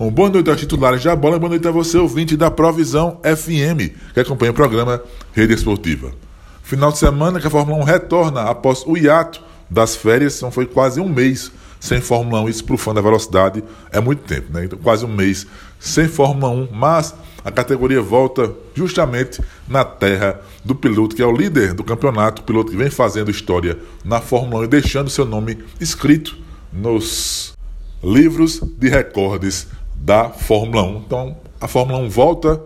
Um boa noite aos titulares da bola, boa noite a você, ouvinte da Provisão FM, que acompanha o programa Rede Esportiva. Final de semana que a Fórmula 1 retorna após o hiato das férias, então foi quase um mês sem Fórmula 1. Isso para o fã da velocidade é muito tempo, né? Então, quase um mês sem Fórmula 1, mas a categoria volta justamente na terra do piloto que é o líder do campeonato, o piloto que vem fazendo história na Fórmula 1 e deixando seu nome escrito nos livros de recordes da Fórmula 1. Então, a Fórmula 1 volta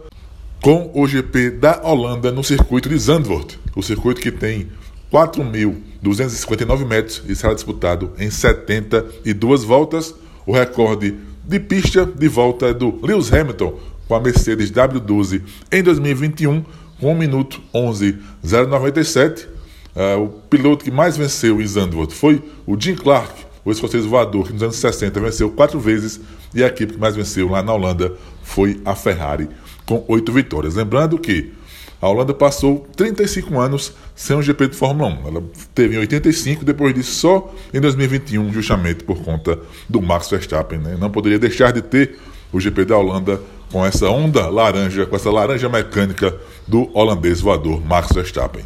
com o GP da Holanda no circuito de Zandvoort, o circuito que tem 4.259 metros e será disputado em 72 voltas. O recorde de pista de volta é do Lewis Hamilton com a Mercedes W12 em 2021 com 1 minuto 11.097. Uh, o piloto que mais venceu em Zandvoort foi o Jim Clark, o escocês voador, que nos anos 60 venceu quatro vezes, e a equipe que mais venceu lá na Holanda foi a Ferrari, com oito vitórias. Lembrando que a Holanda passou 35 anos sem um GP de Fórmula 1. Ela teve em 85, depois disso só em 2021, justamente por conta do Max Verstappen. Né? Não poderia deixar de ter o GP da Holanda com essa onda laranja, com essa laranja mecânica do holandês voador Max Verstappen.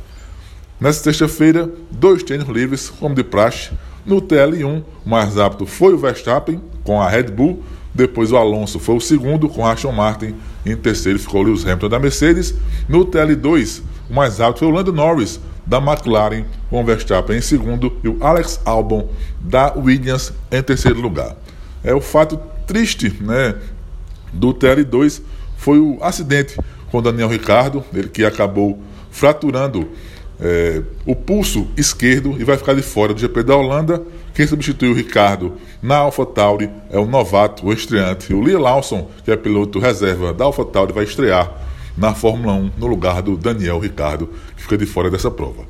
Nessa sexta-feira, dois treinos livres, como de praxe, no TL1, o mais rápido foi o Verstappen, com a Red Bull. Depois o Alonso foi o segundo, com a Aston Martin. E em terceiro ficou o Lewis Hamilton da Mercedes. No TL2, o mais rápido foi o Lando Norris, da McLaren, com o Verstappen em segundo. E o Alex Albon, da Williams, em terceiro lugar. É o fato triste né, do TL2 foi o acidente com Daniel Ricardo, ele que acabou fraturando é, o pulso esquerdo e vai ficar de fora do GP da Holanda. Quem substitui o Ricardo na AlphaTauri é o novato, o estreante, o Lee Lawson, que é piloto reserva da AlphaTauri, vai estrear na Fórmula 1 no lugar do Daniel Ricardo, que fica de fora dessa prova.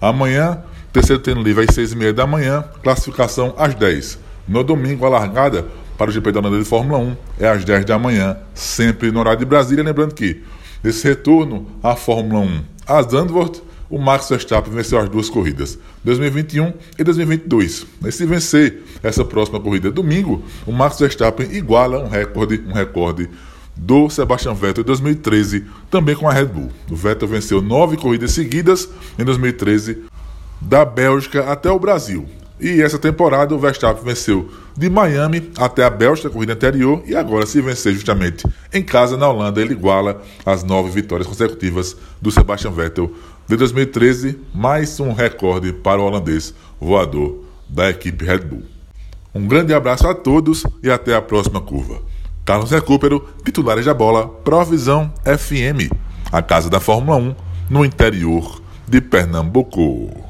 Amanhã, terceiro treino livre às 6 e meia da manhã, classificação às 10. No domingo, a largada para o GP da Holanda de Fórmula 1 é às 10 da manhã, sempre no horário de Brasília. Lembrando que, nesse retorno à Fórmula 1 a Zandvoort, o Max Verstappen venceu as duas corridas, 2021 e 2022. E se vencer essa próxima corrida domingo, o Max Verstappen iguala um recorde, um recorde do Sebastian Vettel em 2013, também com a Red Bull. O Vettel venceu nove corridas seguidas em 2013, da Bélgica até o Brasil. E essa temporada o Verstappen venceu de Miami até a Bélgica, corrida anterior, e agora, se vencer justamente em casa na Holanda, ele iguala as nove vitórias consecutivas do Sebastian Vettel de 2013, mais um recorde para o holandês voador da equipe Red Bull. Um grande abraço a todos e até a próxima curva. Carlos Recupero, titulares da bola, Provisão FM, a casa da Fórmula 1 no interior de Pernambuco.